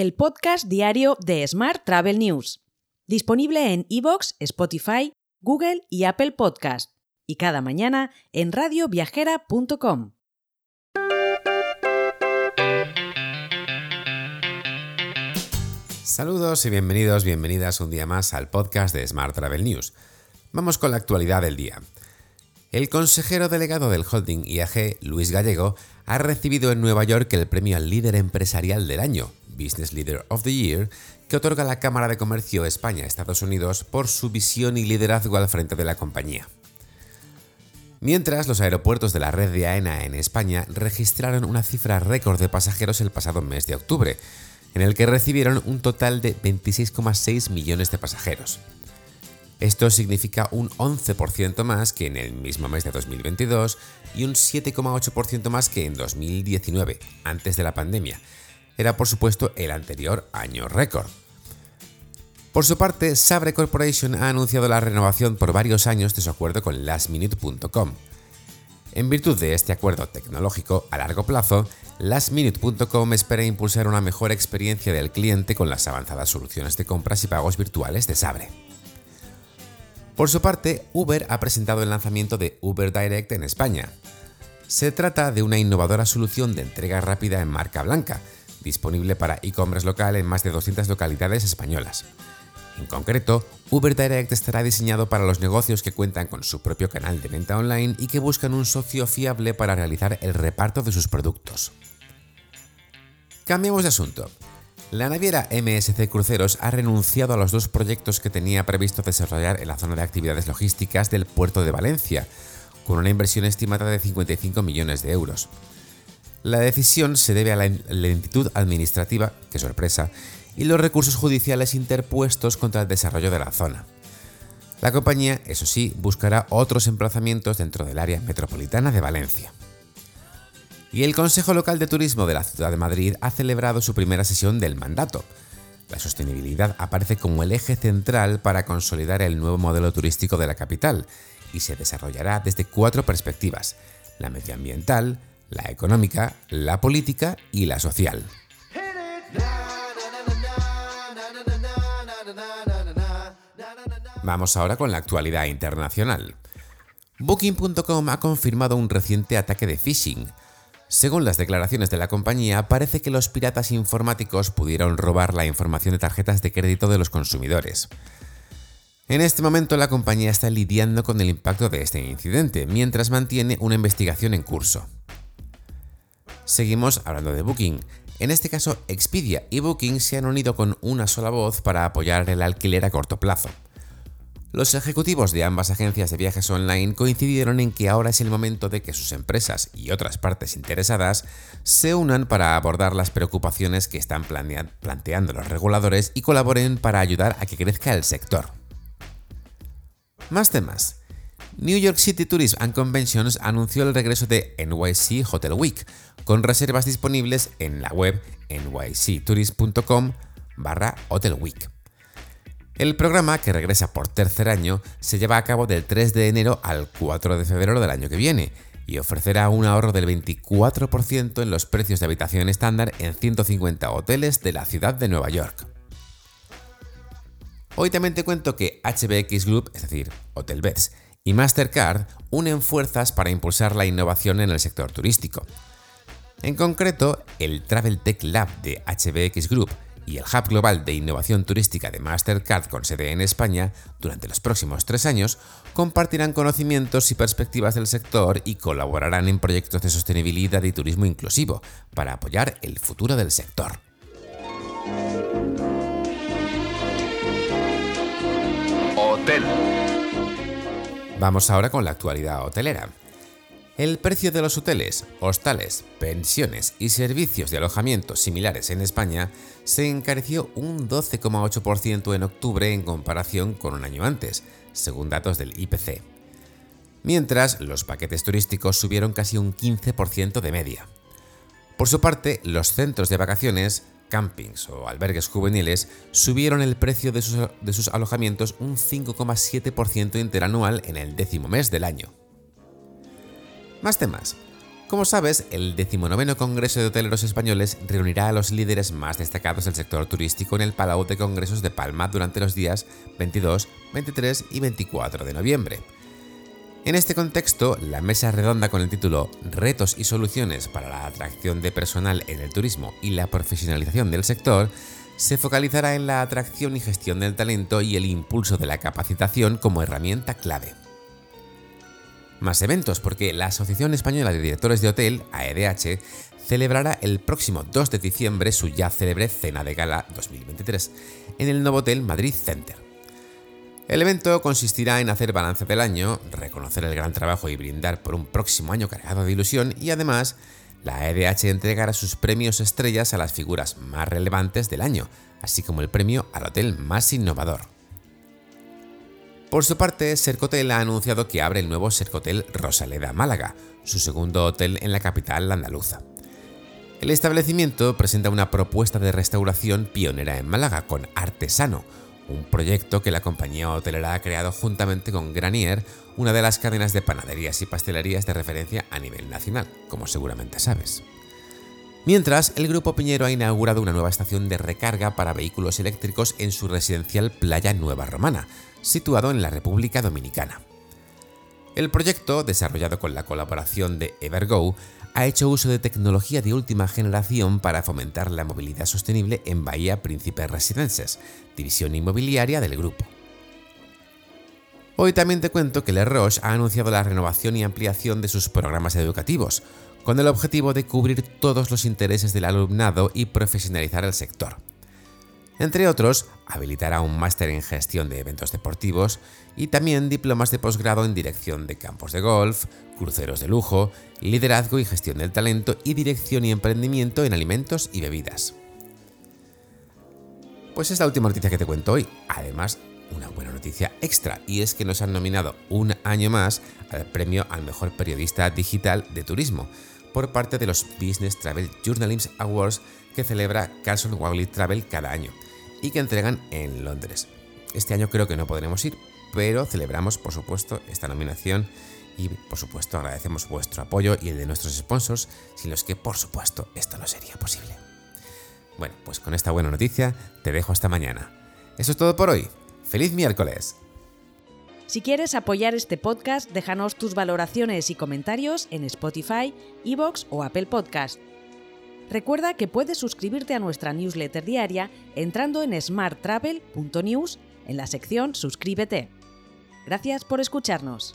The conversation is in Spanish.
el podcast diario de Smart Travel News, disponible en iVoox, Spotify, Google y Apple Podcast, y cada mañana en radioviajera.com. Saludos y bienvenidos, bienvenidas un día más al podcast de Smart Travel News. Vamos con la actualidad del día. El consejero delegado del holding IAG, Luis Gallego, ha recibido en Nueva York el premio al líder empresarial del año, Business Leader of the Year, que otorga la Cámara de Comercio España-Estados Unidos por su visión y liderazgo al frente de la compañía. Mientras, los aeropuertos de la red de AENA en España registraron una cifra récord de pasajeros el pasado mes de octubre, en el que recibieron un total de 26,6 millones de pasajeros. Esto significa un 11% más que en el mismo mes de 2022 y un 7,8% más que en 2019, antes de la pandemia. Era por supuesto el anterior año récord. Por su parte, Sabre Corporation ha anunciado la renovación por varios años de su acuerdo con lastminute.com. En virtud de este acuerdo tecnológico a largo plazo, lastminute.com espera impulsar una mejor experiencia del cliente con las avanzadas soluciones de compras y pagos virtuales de Sabre. Por su parte, Uber ha presentado el lanzamiento de Uber Direct en España. Se trata de una innovadora solución de entrega rápida en marca blanca, disponible para e-commerce local en más de 200 localidades españolas. En concreto, Uber Direct estará diseñado para los negocios que cuentan con su propio canal de venta online y que buscan un socio fiable para realizar el reparto de sus productos. Cambiamos de asunto. La naviera MSC Cruceros ha renunciado a los dos proyectos que tenía previsto desarrollar en la zona de actividades logísticas del puerto de Valencia, con una inversión estimada de 55 millones de euros. La decisión se debe a la lentitud administrativa, que sorpresa, y los recursos judiciales interpuestos contra el desarrollo de la zona. La compañía, eso sí, buscará otros emplazamientos dentro del área metropolitana de Valencia. Y el Consejo Local de Turismo de la Ciudad de Madrid ha celebrado su primera sesión del mandato. La sostenibilidad aparece como el eje central para consolidar el nuevo modelo turístico de la capital y se desarrollará desde cuatro perspectivas, la medioambiental, la económica, la política y la social. Vamos ahora con la actualidad internacional. Booking.com ha confirmado un reciente ataque de phishing, según las declaraciones de la compañía, parece que los piratas informáticos pudieron robar la información de tarjetas de crédito de los consumidores. En este momento la compañía está lidiando con el impacto de este incidente, mientras mantiene una investigación en curso. Seguimos hablando de Booking. En este caso, Expedia y Booking se han unido con una sola voz para apoyar el alquiler a corto plazo. Los ejecutivos de ambas agencias de viajes online coincidieron en que ahora es el momento de que sus empresas y otras partes interesadas se unan para abordar las preocupaciones que están planteando los reguladores y colaboren para ayudar a que crezca el sector. Más temas. New York City Tourism and Conventions anunció el regreso de NYC Hotel Week, con reservas disponibles en la web nyctourist.com barra Hotel Week. El programa, que regresa por tercer año, se lleva a cabo del 3 de enero al 4 de febrero del año que viene y ofrecerá un ahorro del 24% en los precios de habitación estándar en 150 hoteles de la ciudad de Nueva York. Hoy también te cuento que HBX Group, es decir, Hotelbeds, y Mastercard unen fuerzas para impulsar la innovación en el sector turístico. En concreto, el Travel Tech Lab de HBX Group y el Hub Global de Innovación Turística de Mastercard con sede en España, durante los próximos tres años, compartirán conocimientos y perspectivas del sector y colaborarán en proyectos de sostenibilidad y turismo inclusivo para apoyar el futuro del sector. Hotel. Vamos ahora con la actualidad hotelera. El precio de los hoteles, hostales, pensiones y servicios de alojamiento similares en España se encareció un 12,8% en octubre en comparación con un año antes, según datos del IPC. Mientras, los paquetes turísticos subieron casi un 15% de media. Por su parte, los centros de vacaciones, campings o albergues juveniles subieron el precio de sus, alojamientos un 5,7% interanual en el décimo mes del año. Más temas. Como sabes, el 19 Congreso de Hoteleros Españoles reunirá a los líderes más destacados del sector turístico en el Palau de Congresos de Palma durante los días 22, 23 y 24 de noviembre. En este contexto, la mesa redonda con el título Retos y soluciones para la atracción de personal en el turismo y la profesionalización del sector se focalizará en la atracción y gestión del talento y el impulso de la capacitación como herramienta clave más eventos, porque la Asociación Española de Directores de Hotel, AEDH, celebrará el próximo 2 de diciembre su ya célebre Cena de Gala 2023 en el Novotel Madrid Center. El evento consistirá en hacer balance del año, reconocer el gran trabajo y brindar por un próximo año cargado de ilusión y además la AEDH entregará sus premios estrellas a las figuras más relevantes del año, así como el premio al hotel más innovador. Por su parte, Sercotel ha anunciado que abre el nuevo Sercotel Rosaleda Málaga, su segundo hotel en la capital andaluza. El establecimiento presenta una propuesta de restauración pionera en Málaga con Artesano, un proyecto que la compañía hotelera ha creado juntamente con Granier, una de las cadenas de panaderías y pastelerías de referencia a nivel nacional, como seguramente sabes. Mientras, el Grupo Piñero ha inaugurado una nueva estación de recarga para vehículos eléctricos en su residencial Playa Nueva Romana, situado en la República Dominicana. El proyecto, desarrollado con la colaboración de Evergo, ha hecho uso de tecnología de última generación para fomentar la movilidad sostenible en Bahía Príncipe Residences, división inmobiliaria del grupo. Hoy también te cuento que Le Roche ha anunciado la renovación y ampliación de sus programas educativos, con el objetivo de cubrir todos los intereses del alumnado y profesionalizar el sector. Entre otros, habilitará un máster en gestión de eventos deportivos y también diplomas de posgrado en dirección de campos de golf, cruceros de lujo, liderazgo y gestión del talento y dirección y emprendimiento en alimentos y bebidas. Pues es la última noticia que te cuento hoy. Además, una buena noticia extra y es que nos han nominado un año más al premio al mejor periodista digital de turismo por parte de los Business Travel Journalism Awards que celebra Carlson Wagley Travel cada año y que entregan en Londres. Este año creo que no podremos ir, pero celebramos, por supuesto, esta nominación y, por supuesto, agradecemos vuestro apoyo y el de nuestros sponsors, sin los que, por supuesto, esto no sería posible. Bueno, pues con esta buena noticia te dejo hasta mañana. Eso es todo por hoy. ¡Feliz miércoles! Si quieres apoyar este podcast, déjanos tus valoraciones y comentarios en Spotify, Evox o Apple Podcast. Recuerda que puedes suscribirte a nuestra newsletter diaria entrando en smarttravel.news en la sección Suscríbete. Gracias por escucharnos.